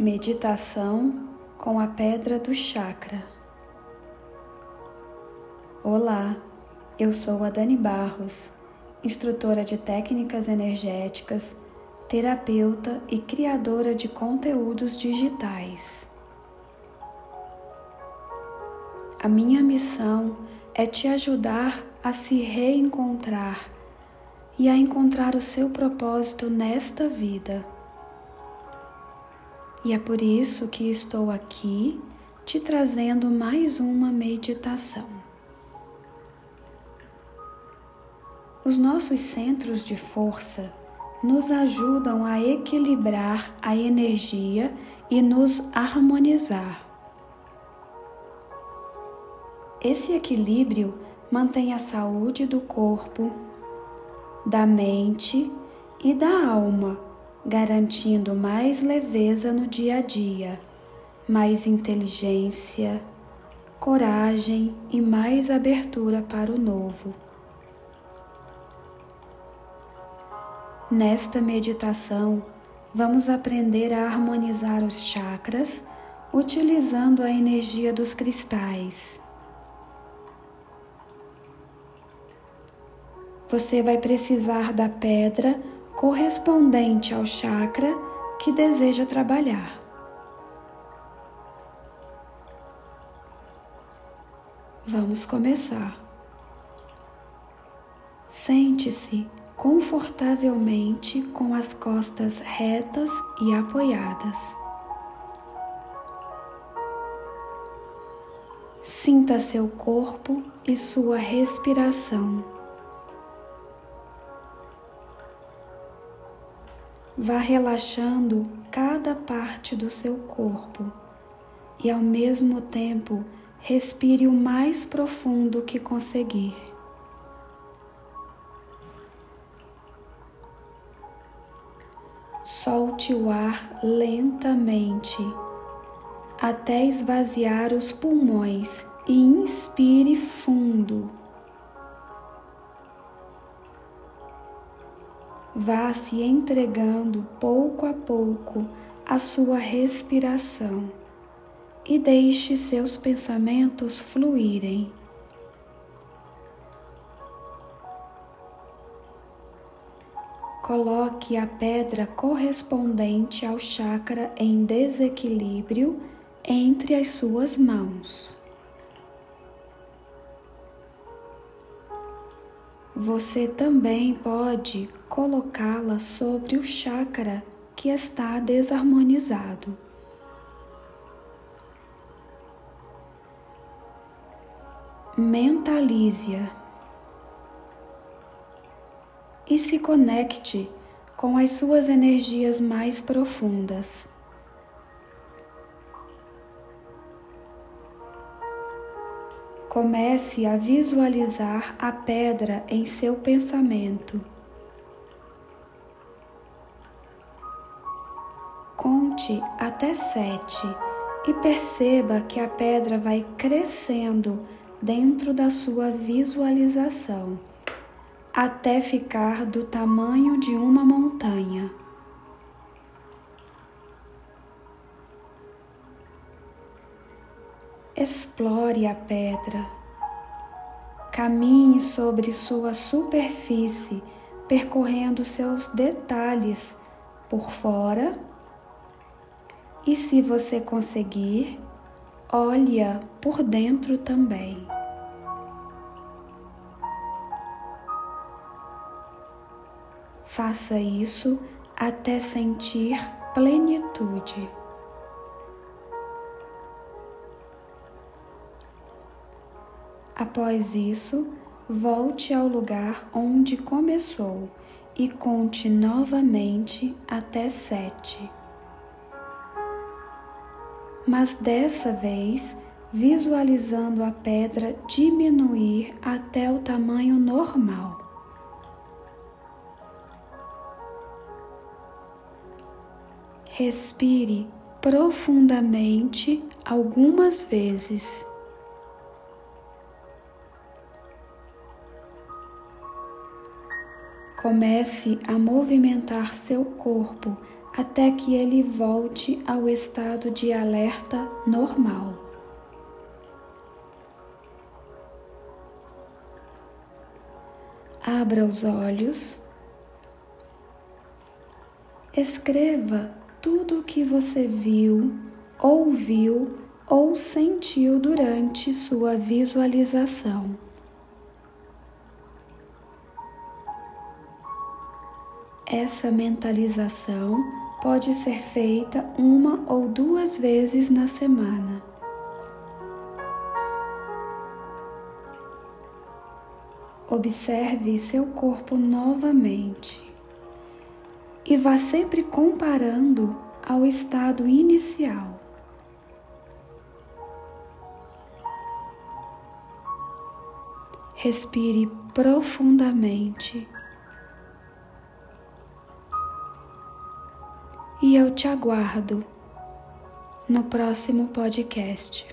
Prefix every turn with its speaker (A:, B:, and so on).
A: Meditação com a Pedra do Chakra. Olá, eu sou a Dani Barros, instrutora de técnicas energéticas, terapeuta e criadora de conteúdos digitais. A minha missão é te ajudar a se reencontrar e a encontrar o seu propósito nesta vida e é por isso que estou aqui te trazendo mais uma meditação. Os nossos centros de força nos ajudam a equilibrar a energia e nos harmonizar. Esse equilíbrio mantém a saúde do corpo, da mente e da alma garantindo mais leveza no dia a dia, mais inteligência, coragem e mais abertura para o novo. Nesta meditação, vamos aprender a harmonizar os chakras utilizando a energia dos cristais. Você vai precisar da pedra correspondente ao chakra que deseja trabalhar. Vamos começar. Sente-se confortavelmente com as costas retas e apoiadas. Sinta seu corpo e sua respiração. Vá relaxando cada parte do seu corpo e, ao mesmo tempo, respire o mais profundo que conseguir. Solte o ar lentamente até esvaziar os pulmões e inspire fundo. Vá se entregando pouco a pouco à sua respiração e deixe seus pensamentos fluírem. Coloque a pedra correspondente ao chakra em desequilíbrio entre as suas mãos. Você também pode colocá-la sobre o chakra que está desarmonizado. Mentalize-a e se conecte com as suas energias mais profundas. Comece a visualizar a pedra em seu pensamento. Conte até sete e perceba que a pedra vai crescendo dentro da sua visualização até ficar do tamanho de uma montanha. Explore a pedra. Caminhe sobre sua superfície, percorrendo seus detalhes por fora. E se você conseguir, olhe-a por dentro também. Faça isso até sentir plenitude. Após isso, volte ao lugar onde começou e conte novamente até sete. Mas dessa vez, visualizando a pedra diminuir até o tamanho normal. Respire profundamente algumas vezes. Comece a movimentar seu corpo até que ele volte ao estado de alerta normal. Abra os olhos. Escreva tudo o que você viu, ouviu ou sentiu durante sua visualização. Essa mentalização pode ser feita uma ou duas vezes na semana. Observe seu corpo novamente e vá sempre comparando ao estado inicial. Respire profundamente. E eu te aguardo no próximo podcast.